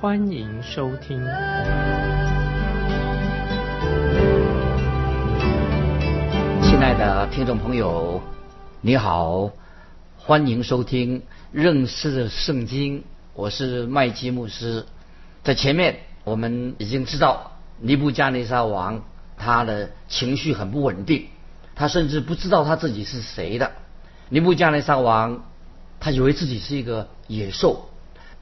欢迎收听。亲爱的听众朋友，你好，欢迎收听认识圣经。我是麦基牧师。在前面我们已经知道，尼布加尼撒王他的情绪很不稳定。他甚至不知道他自己是谁的。尼布加尼撒王，他以为自己是一个野兽，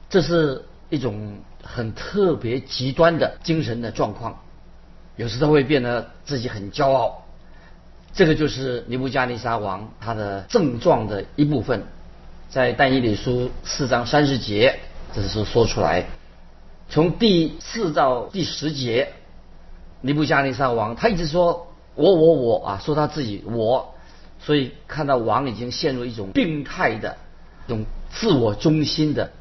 这是一种很特别极端的精神的状况。有时他会变得自己很骄傲，这个就是尼布加尼撒王他的症状的一部分。在但以理书四章三十节，这是说出来。从第四到第十节，尼布加尼撒王他一直说。我我我啊，说他自己我，所以看到王已经陷入一种病态的、一种自我中心的，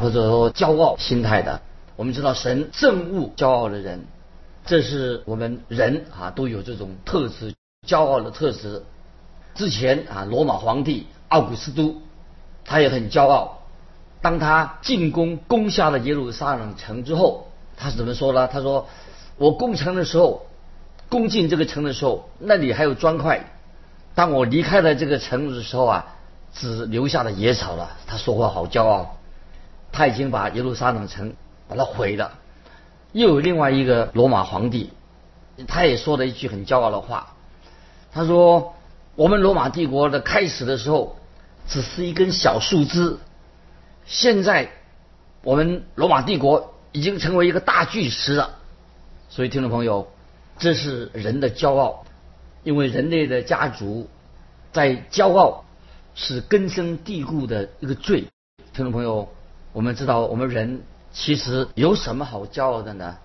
或者说骄傲心态的。我们知道神憎恶骄傲的人，这是我们人啊都有这种特质，骄傲的特质。之前啊，罗马皇帝奥古斯都，他也很骄傲。当他进攻攻下了耶路撒冷城之后，他是怎么说呢？他说：“我攻城的时候。”攻进这个城的时候，那里还有砖块。当我离开了这个城的时候啊，只留下了野草了。他说话好骄傲，他已经把耶路撒冷城把它毁了。又有另外一个罗马皇帝，他也说了一句很骄傲的话。他说：“我们罗马帝国的开始的时候只是一根小树枝，现在我们罗马帝国已经成为一个大巨石了。”所以，听众朋友。这是人的骄傲，因为人类的家族在骄傲是根深蒂固的一个罪。听众朋友，我们知道我们人其实有什么好骄傲的呢？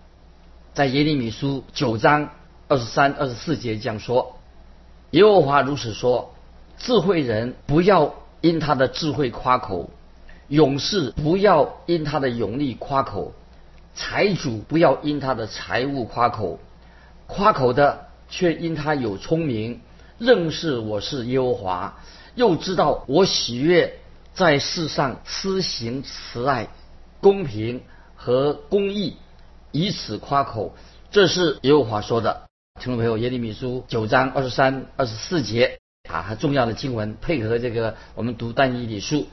在耶利米书九章二十三、二十四节讲说，耶和华如此说：智慧人不要因他的智慧夸口，勇士不要因他的勇力夸口，财主不要因他的财物夸口。夸口的却因他有聪明，认识我是耶和华，又知道我喜悦在世上施行慈爱、公平和公义，以此夸口。这是耶和华说的。听众朋友，耶利米书九章二十三、二十四节啊，很重要的经文，配合这个我们读但以理书。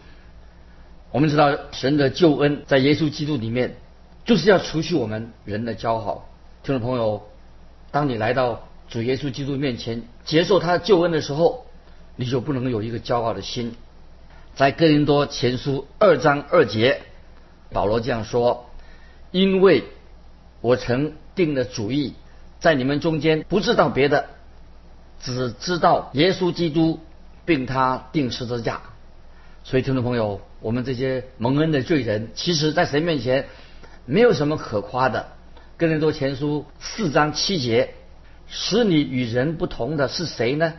我们知道神的救恩在耶稣基督里面，就是要除去我们人的骄傲。听众朋友。当你来到主耶稣基督面前接受他的救恩的时候，你就不能有一个骄傲的心。在哥林多前书二章二节，保罗这样说：“因为我曾定了主意，在你们中间不知道别的，只知道耶稣基督，并他定十字架。”所以，听众朋友，我们这些蒙恩的罪人，其实在神面前没有什么可夸的。哥林多前书四章七节，使你与人不同的是谁呢？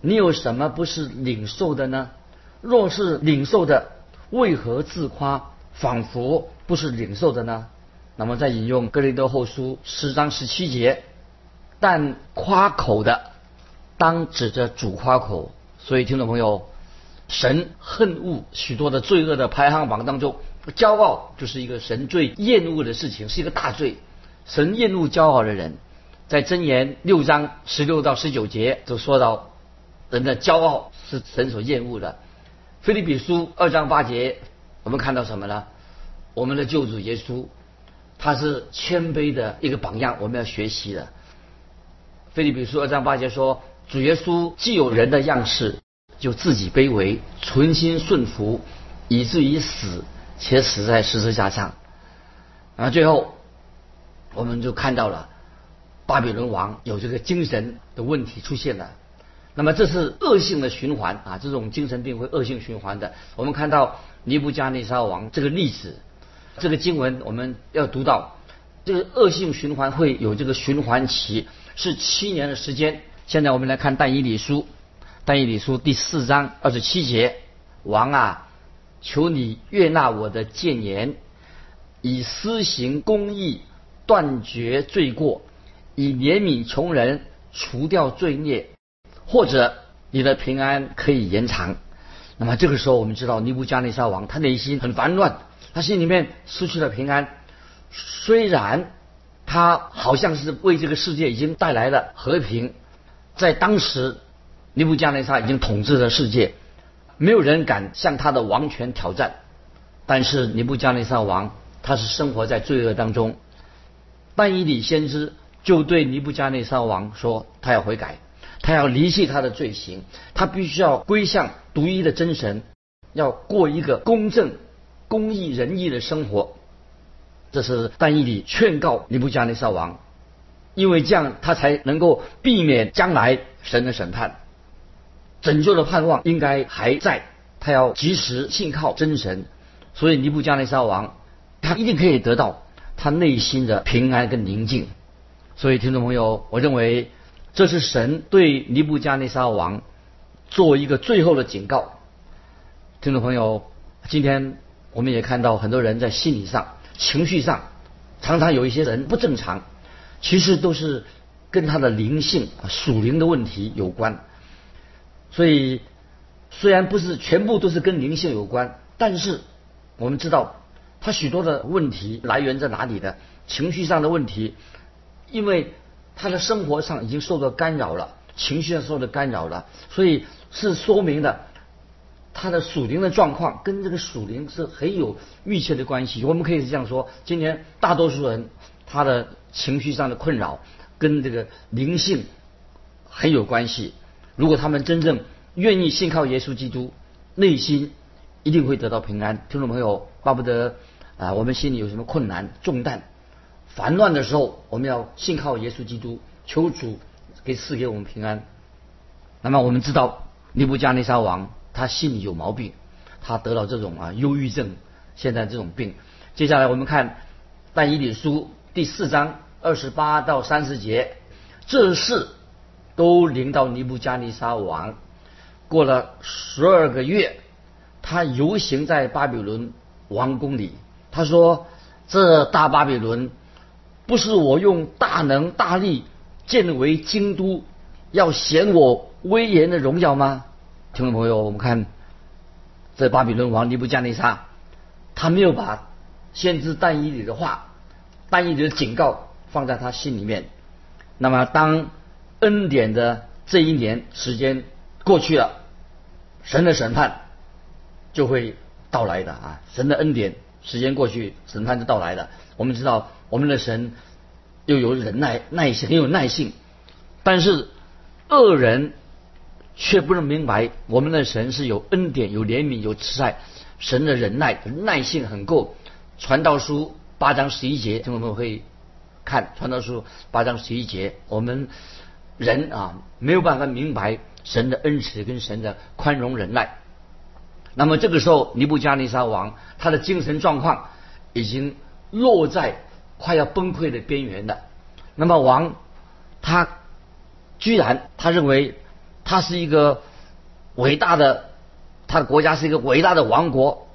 你有什么不是领受的呢？若是领受的，为何自夸，仿佛不是领受的呢？那么再引用哥林多后书十章十七节，但夸口的，当指着主夸口。所以听众朋友，神恨恶许多的罪恶的排行榜当中，骄傲就是一个神最厌恶的事情，是一个大罪。神厌恶骄傲的人，在箴言六章十六到十九节就说到，人的骄傲是神所厌恶的。菲利比书二章八节，我们看到什么呢？我们的救主耶稣，他是谦卑的一个榜样，我们要学习的。菲利比书二章八节说，主耶稣既有人的样式，就自己卑微，存心顺服，以至于死，且死在十字架上。然后最后。我们就看到了巴比伦王有这个精神的问题出现了，那么这是恶性的循环啊，这种精神病会恶性循环的。我们看到尼布加尼沙王这个例子，这个经文我们要读到这个恶性循环会有这个循环期，是七年的时间。现在我们来看但以理书，但以理书第四章二十七节，王啊，求你悦纳我的谏言，以施行公义，断绝罪过，以怜悯穷人，除掉罪孽，或者你的平安可以延长。那么这个时候，我们知道尼布加内沙王他内心很烦乱，他心里面失去了平安。虽然他好像是为这个世界已经带来了和平，在当时尼布加内沙已经统治了世界，没有人敢向他的王权挑战。但是尼布加内沙王他是生活在罪恶当中，但以理先知就对尼布加内沙王说，他要悔改，他要离弃他的罪行，他必须要归向独一的真神，要过一个公正、公义、仁义的生活。这是但以理劝告尼布加内撒王，因为这样他才能够避免将来神的审判，拯救的盼望应该还在，他要及时信靠真神，所以尼布加内撒王他一定可以得到他内心的平安跟宁静。所以听众朋友，我认为这是神对尼布加内撒王做一个最后的警告。听众朋友，今天我们也看到很多人在心理上。情绪上，常常有一些人不正常，其实都是跟他的灵性、属灵的问题有关。所以，虽然不是全部都是跟灵性有关，但是我们知道他许多的问题来源在哪里的？情绪上的问题，因为他的生活上已经受到干扰了，情绪上受到干扰了，所以是说明的。他的属灵的状况跟这个属灵是很有密切的关系。我们可以这样说：今天大多数人他的情绪上的困扰跟这个灵性很有关系。如果他们真正愿意信靠耶稣基督，内心一定会得到平安。听众朋友，巴不得啊，我们心里有什么困难、重担、烦乱的时候，我们要信靠耶稣基督，求主给赐给我们平安。那么我们知道尼布加尼撒王。他心里有毛病，他得了这种啊忧郁症，现在这种病。接下来我们看《但以理书》第四章二十八到三十节，这事都临到尼布加尼撒王。过了十二个月，他游行在巴比伦王宫里，他说：“这大巴比伦不是我用大能大力建为京都，要显我威严的荣耀吗？”听众朋友，我们看这巴比伦王尼布加内沙，他没有把先知但以理的话、但以理的警告放在他心里面。那么，当恩典的这一年时间过去了，神的审判就会到来的啊！神的恩典时间过去，审判就到来了。我们知道，我们的神又有忍耐、耐心，很有耐性，但是恶人。却不能明白，我们的神是有恩典、有怜悯、有慈爱，神的忍耐、耐性很够。传道书八章十一节，听众朋友会看传道书八章十一节，我们人啊没有办法明白神的恩慈跟神的宽容忍耐。那么这个时候，尼布加尼撒王他的精神状况已经落在快要崩溃的边缘了。那么王他居然他认为。他是一个伟大的，他的国家是一个伟大的王国，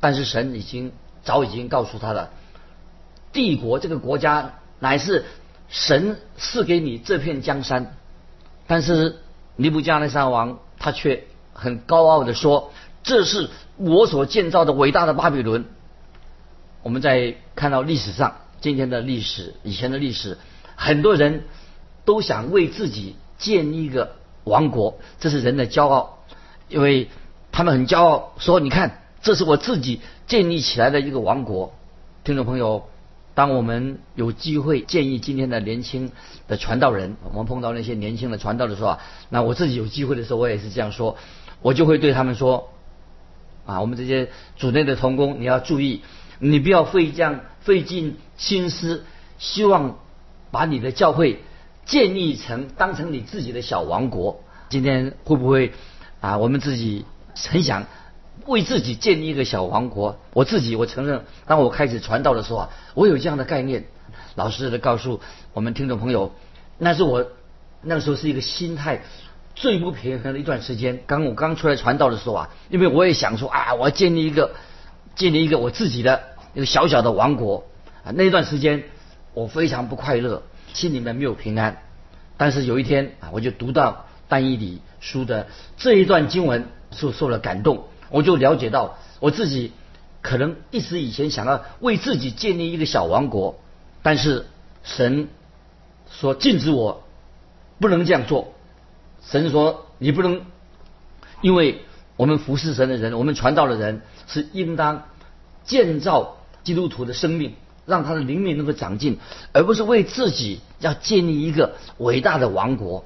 但是神已经早已经告诉他了，帝国这个国家乃是神赐给你这片江山，但是尼布加尼沙王他却很高傲的说，这是我所建造的伟大的巴比伦。我们在看到历史上今天的历史，以前的历史，很多人都想为自己建立一个。王国，这是人的骄傲，因为他们很骄傲，说：“你看，这是我自己建立起来的一个王国。”听众朋友，当我们有机会建议今天的年轻的传道人，我们碰到那些年轻的传道的时候啊，那我自己有机会的时候，我也是这样说，我就会对他们说：“啊，我们这些组内的同工，你要注意，你不要费这样费尽心思，希望把你的教会。”建立成当成你自己的小王国，今天会不会啊？我们自己很想为自己建立一个小王国。我自己，我承认，当我开始传道的时候啊，我有这样的概念。老实的告诉我们听众朋友，那是我那个时候是一个心态最不平衡的一段时间。刚我刚出来传道的时候啊，因为我也想说啊，我要建立一个建立一个我自己的一个小小的王国啊。那段时间我非常不快乐，心里面没有平安。但是有一天啊，我就读到但以理书的这一段经文，受受了感动，我就了解到我自己可能一直以前想要为自己建立一个小王国。但是神说禁止我不能这样做。神说你不能，因为我们服侍神的人，我们传道的人是应当建造基督徒的生命，让他的灵命能够长进，而不是为自己要建立一个伟大的王国。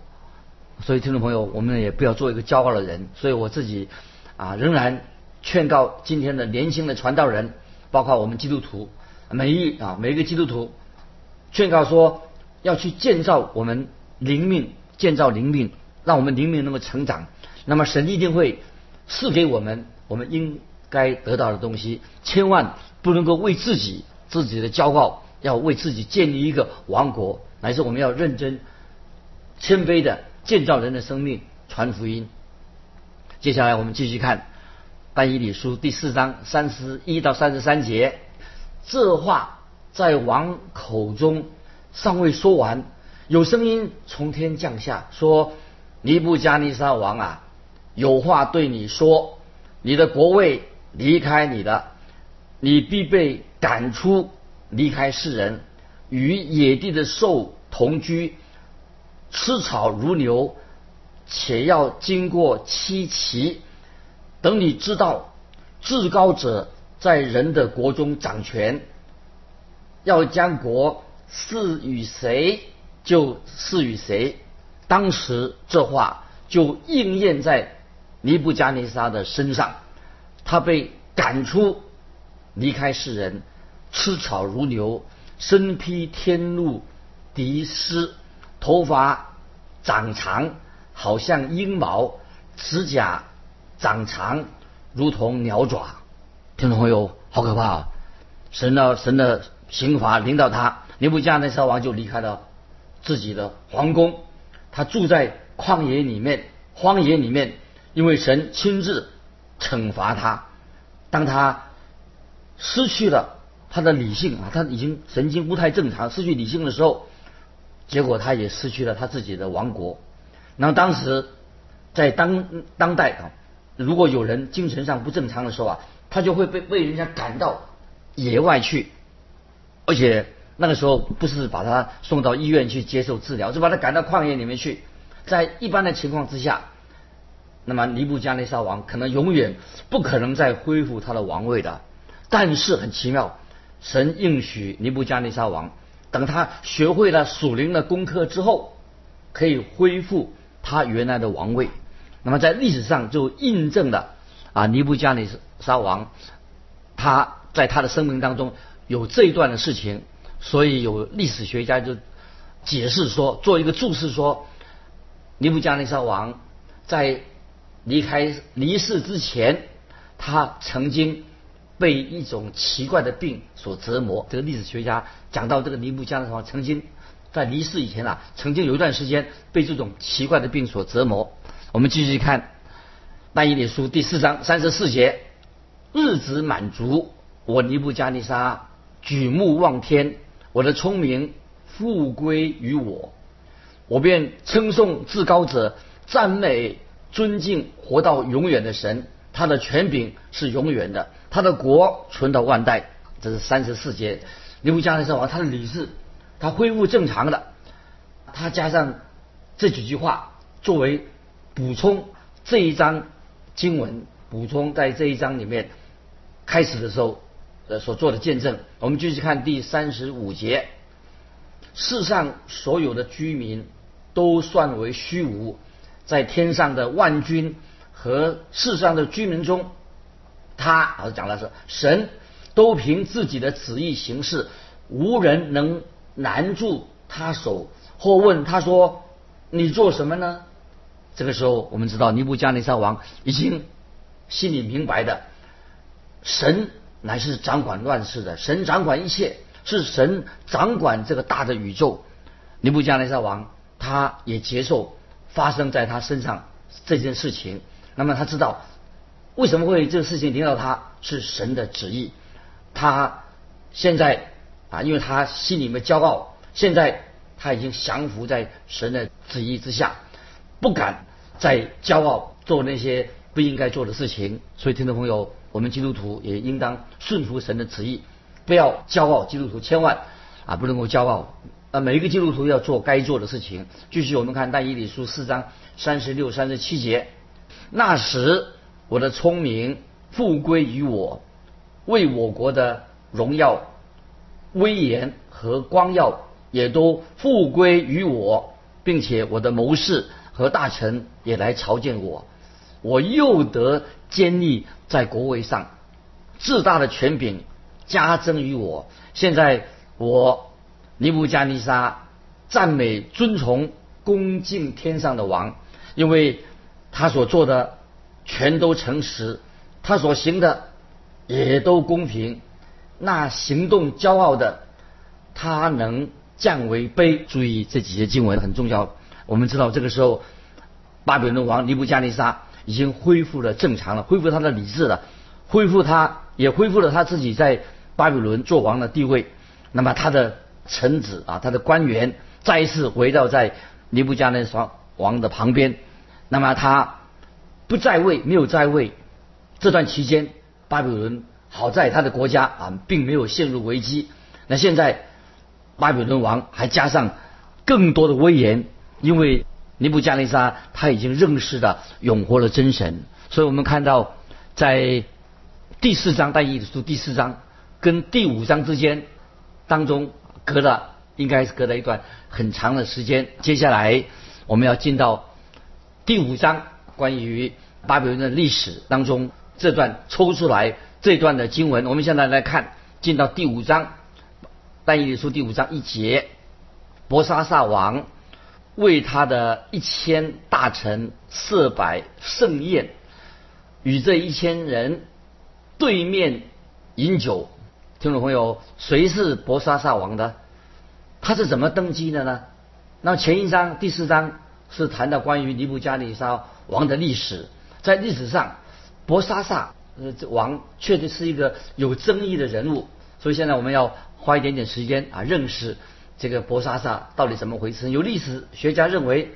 所以听众朋友，我们也不要做一个骄傲的人。所以我自己啊，仍然劝告今天的年轻的传道人，包括我们基督徒，每一啊每一个基督徒。劝告说要去建造我们灵命，建造灵命，让我们灵命能够成长。那么神一定会赐给我们我们应该得到的东西。千万不能够为自己自己的骄傲，要为自己建立一个王国，乃是我们要认真谦卑的建造人的生命，传福音。接下来我们继续看但以理书第四章三十一到三十三节，这话。在王口中尚未说完，有声音从天降下，说：“尼布加尼撒王啊，有话对你说。你的国位离开你了，你必被赶出，离开世人，与野地的兽同居，吃草如牛，且要经过七期。等你知道至高者在人的国中掌权。”要将国赐与谁，就赐与谁。当时这话就应验在尼布加尼撒的身上，他被赶出，离开世人，吃草如牛，身披天露敌丝，头发长长，好像鹰毛，指甲长长，如同鸟爪。听众朋友，好可怕啊！神的神的。刑罚领导他，尼布加尼撒王就离开了自己的皇宫，他住在旷野里面，荒野里面，因为神亲自惩罚他。当他失去了他的理性啊，他已经神经不太正常，失去理性的时候，结果他也失去了他自己的王国。那当时在当当代啊，如果有人精神上不正常的时候啊，他就会被被人家赶到野外去。而且那个时候不是把他送到医院去接受治疗，是把他赶到旷野里面去。在一般的情况之下，那么尼布加内沙王可能永远不可能再恢复他的王位的。但是很奇妙，神应许尼布加内沙王，等他学会了属灵的功课之后，可以恢复他原来的王位。那么在历史上就印证了啊，尼布加内沙王他在他的生命当中。有这一段的事情，所以有历史学家就解释说，做一个注释说，尼布加尼撒王在离开离世之前，他曾经被一种奇怪的病所折磨。这个历史学家讲到这个尼布加尼撒王曾经在离世以前啊，曾经有一段时间被这种奇怪的病所折磨。我们继续看《但以理书》第四章三十四节：日子满足，我尼布加尼撒。举目望天，我的聪明复归于我，我便称颂至高者，赞美尊敬活到永远的神，他的权柄是永远的，他的国存到万代。这是三十四节。尼布加尼撒王他的理智，他恢复正常的，他加上这几句话作为补充这一章经文，补充在这一章里面开始的时候。呃，所做的见证，我们继续看第三十五节。世上所有的居民都算为虚无，在天上的万军和世上的居民中，他啊讲的是神都凭自己的旨意行事，无人能拦住他手或问他说：“你做什么呢？”这个时候，我们知道尼布加尼撒王已经心里明白的，神乃是掌管乱世的，神掌管一切，是神掌管这个大的宇宙。尼布加尼撒王他也接受发生在他身上这件事情，那么他知道为什么会这个事情临到他是神的旨意。他现在啊，因为他心里面骄傲，现在他已经降服在神的旨意之下，不敢再骄傲做那些不应该做的事情。所以，听众朋友，我们基督徒也应当顺服神的旨意，不要骄傲。基督徒千万啊不能够骄傲。啊，每一个基督徒要做该做的事情。继续，我们看但以理书四章三十六、三十七节。那时，我的聪明复归于我，为我国的荣耀、威严和光耀也都复归于我，并且我的谋士和大臣也来朝见我。我又得坚立在国位上，至大的权柄加增于我。现在我。尼布加尼撒赞美、尊崇、恭敬天上的王，因为他所做的全都诚实，他所行的也都公平。那行动骄傲的，他能降为卑。注意这几节经文很重要。我们知道这个时候，巴比伦王尼布加尼撒已经恢复了正常了，恢复他的理智了，恢复他也恢复了他自己在巴比伦做王的地位。那么他的。臣子啊，他的官员再一次围绕在尼布加那双王的旁边。那么他不在位，没有在位。这段期间，巴比伦好在他的国家啊，并没有陷入危机。那现在巴比伦王还加上更多的威严，因为尼布加尼撒他已经认识了永活的真神。所以我们看到在第四章大意书第四章跟第五章之间当中。隔了应该是隔了一段很长的时间。接下来我们要进到第五章，关于巴比伦的历史当中这段抽出来这段的经文。我们现在来看，进到第五章，但以理书第五章一节，伯沙撒王为他的一千大臣设摆盛宴，与这一千人对面饮酒。听众朋友，谁是博沙撒王的？他是怎么登基的呢？那前一章第四章是谈到关于尼布加尼沙王的历史。在历史上，博沙撒呃这王确实是一个有争议的人物。所以现在我们要花一点点时间啊，认识这个博沙萨到底怎么回事。有历史学家认为，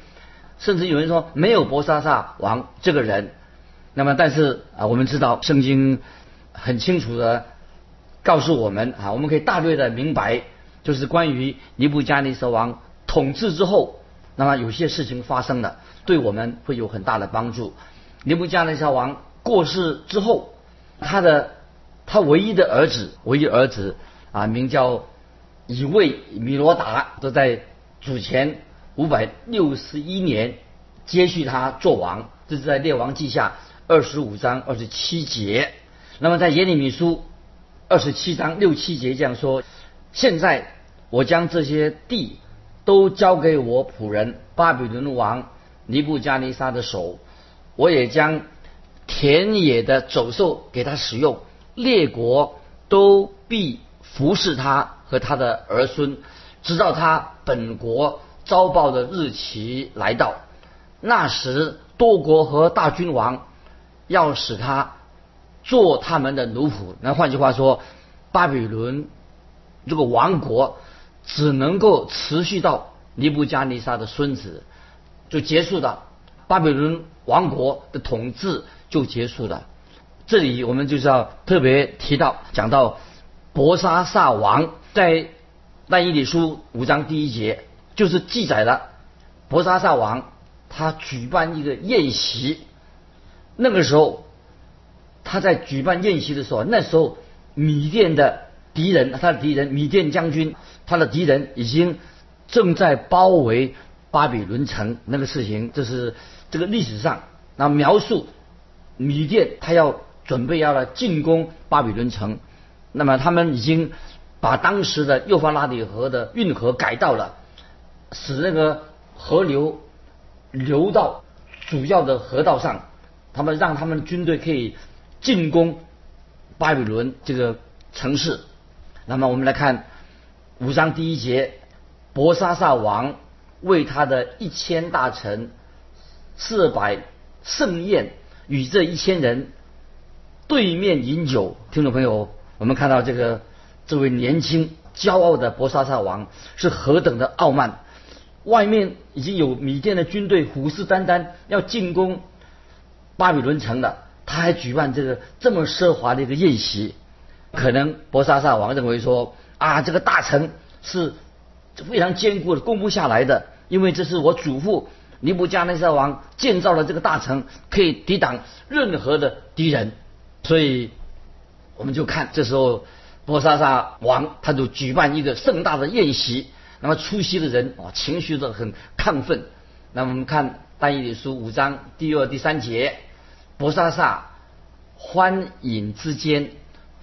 甚至有人说没有博沙萨王这个人。那么，但是啊，我们知道圣经很清楚的。告诉我们啊，我们可以大略的明白，就是关于尼布加尼撒王统治之后，那么有些事情发生了，对我们会有很大的帮助。尼布加尼撒王过世之后，他的他唯一的儿子，唯一儿子啊，名叫以卫米罗达，都在主前五百六十一年接续他做王，这是在列王记下二十五章二十七节。那么在耶利米书。二十七章六七节这样说：现在我将这些地都交给我仆人巴比伦王尼布加尼撒的手，我也将田野的走兽给他使用，列国都必服侍他和他的儿孙，直到他本国遭报的日期来到。那时多国和大君王要使他。做他们的奴仆。那换句话说，巴比伦这个王国只能够持续到尼布加尼撒的孙子就结束了，巴比伦王国的统治就结束了。这里我们就是要特别提到，讲到伯沙撒王在但以理书五章第一节，就是记载了伯沙撒王他举办一个宴席，那个时候。他在举办宴席的时候，那时候米甸的敌人，他的敌人米甸将军，他的敌人已经正在包围巴比伦城。那个事情，这是这个历史上那描述米甸他要准备要来进攻巴比伦城。那么他们已经把当时的幼发拉底河的运河改道了，使那个河流流到主要的河道上。他们让他们军队可以进攻巴比伦这个城市。那么我们来看五章第一节，伯沙撒王为他的一千大臣四百盛宴，与这一千人对面饮酒。听众朋友，我们看到这个这位年轻骄傲的伯沙撒王是何等的傲慢。外面已经有米甸的军队虎视眈眈要进攻巴比伦城了，他还举办这个这么奢华的一个宴席，可能伯沙撒王认为说啊，这个大城是非常坚固的，攻不下来的，因为这是我祖父尼布加内撒王建造了这个大城，可以抵挡任何的敌人，所以我们就看这时候伯沙撒王他就举办一个盛大的宴席。那么出席的人啊，情绪都很亢奋。那我们看但以理书五章第二、第三节，伯沙撒欢饮之间，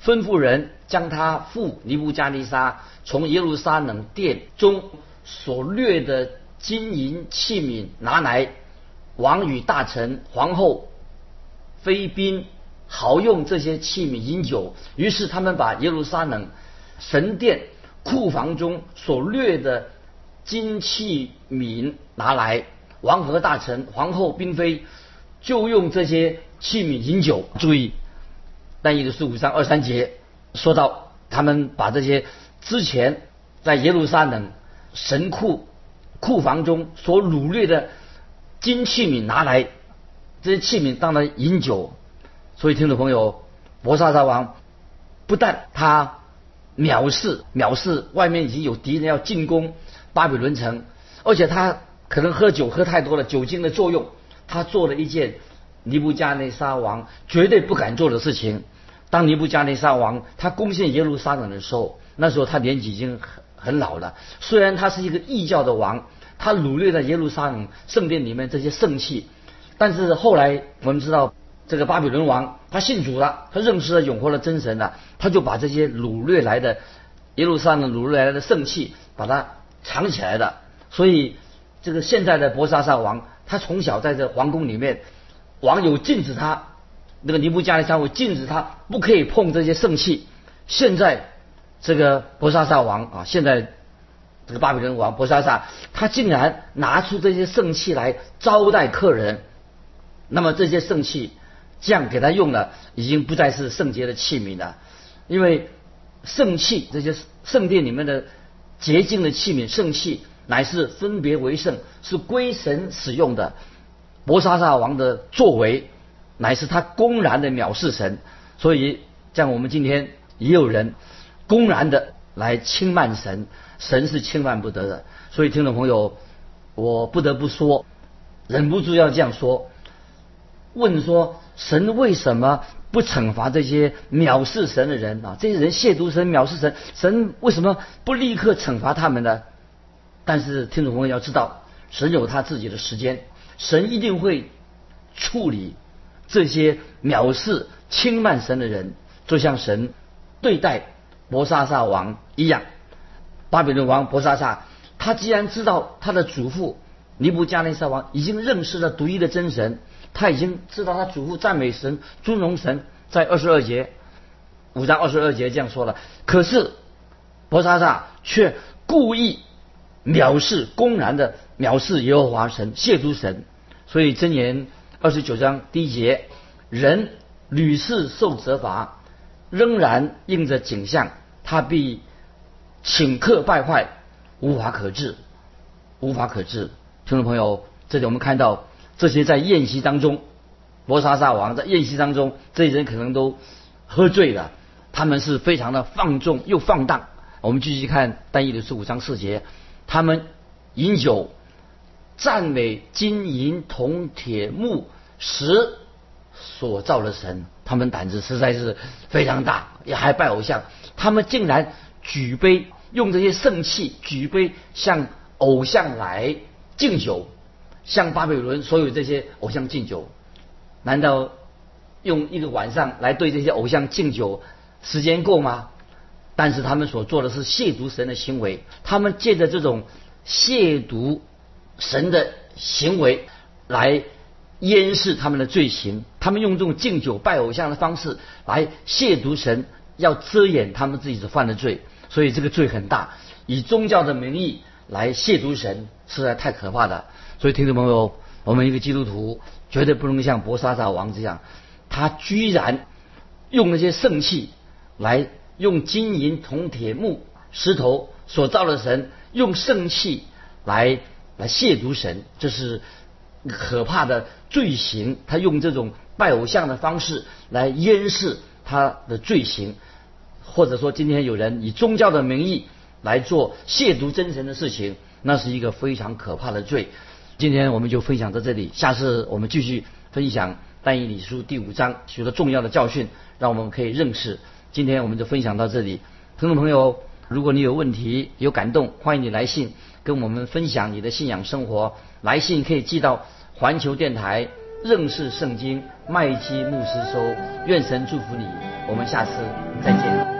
吩咐人将他父尼布加尼沙从耶路撒冷殿中所掠的金银器皿拿来，王与大臣、皇后、妃嫔好用这些器皿饮酒。于是他们把耶路撒冷神殿。库房中所掠的金器皿拿来，王和大臣、皇后、嫔妃就用这些器皿饮酒。注意，但以理书五章二三节说到，他们把这些之前在耶路撒冷神库库房中所掳掠的金器皿拿来，这些器皿当然饮酒。所以，听众朋友，伯沙王不但他。藐视，藐视！外面已经有敌人要进攻巴比伦城，而且他可能喝酒喝太多了，酒精的作用，他做了一件尼布加内沙王绝对不敢做的事情。当尼布加内沙王他攻陷耶路撒冷的时候，那时候他年纪已经很很老了。虽然他是一个异教的王，他掳掠了耶路撒冷圣殿里面这些圣器，但是后来我们知道。这个巴比伦王他信主了，他认识了永活的真神了，他就把这些掳掠来的一路上的掳掠来的圣器，把它藏起来了。所以这个现在的伯沙撒王，他从小在这皇宫里面，王有禁止他，那个尼布加利沙王禁止他不可以碰这些圣器。现在这个伯沙撒王啊，现在这个巴比伦王伯沙撒，他竟然拿出这些圣器来招待客人，那么这些圣器。这样给他用了，已经不再是圣洁的器皿了，因为圣器这些圣殿里面的洁净的器皿，圣器乃是分别为圣，是归神使用的。摩沙萨王的作为，乃是他公然的藐视神，所以像我们今天也有人公然的来轻慢神，神是轻慢不得的。所以听众朋友，我不得不说，忍不住要这样说，问说。神为什么不惩罚这些藐视神的人啊？这些人亵渎神、藐视神，神为什么不立刻惩罚他们呢？但是听众朋友要知道，神有他自己的时间，神一定会处理这些藐视、轻慢神的人，就像神对待摩沙撒王一样。巴比伦王伯沙撒，他既然知道他的祖父尼布加内撒王已经认识了独一的真神。他已经知道他祖父赞美神、尊荣神，在二十二节五章二十二节这样说了。可是伯沙撒却故意藐视、公然的藐视耶和华神、亵渎神。所以箴言二十九章第一节：人屡次受责罚，仍然应着景象，他必顷刻败坏，无法可治，无法可治。听众朋友，这里我们看到。这些在宴席当中，摩沙撒王在宴席当中，这些人可能都喝醉了，他们是非常的放纵又放荡。我们继续看单一的十五章四节，他们饮酒，赞美金银铜铁木石所造的神，他们胆子实在是非常大，也还拜偶像。他们竟然举杯用这些圣器举杯向偶像来敬酒。向巴比伦所有这些偶像敬酒，难道用一个晚上来对这些偶像敬酒，时间够吗？但是他们所做的是亵渎神的行为，他们借着这种亵渎神的行为来掩饰他们的罪行，他们用这种敬酒拜偶像的方式来亵渎神，要遮掩他们自己所犯的罪，所以这个罪很大。以宗教的名义来亵渎神，实在太可怕了。所以听众朋友，我们一个基督徒绝对不能像博沙萨王这样，他居然用那些圣器来用金银铜铁木石头所造的神，用圣器来来亵渎神，这是可怕的罪行。他用这种拜偶像的方式来掩饰他的罪行，或者说今天有人以宗教的名义来做亵渎真神的事情，那是一个非常可怕的罪。今天我们就分享到这里，下次我们继续分享但以理书第五章许多重要的教训，让我们可以认识。今天我们就分享到这里，听众朋友，如果你有问题有感动，欢迎你来信跟我们分享你的信仰生活。来信可以寄到环球电台认识圣经麦基牧师收。愿神祝福你，我们下次再见。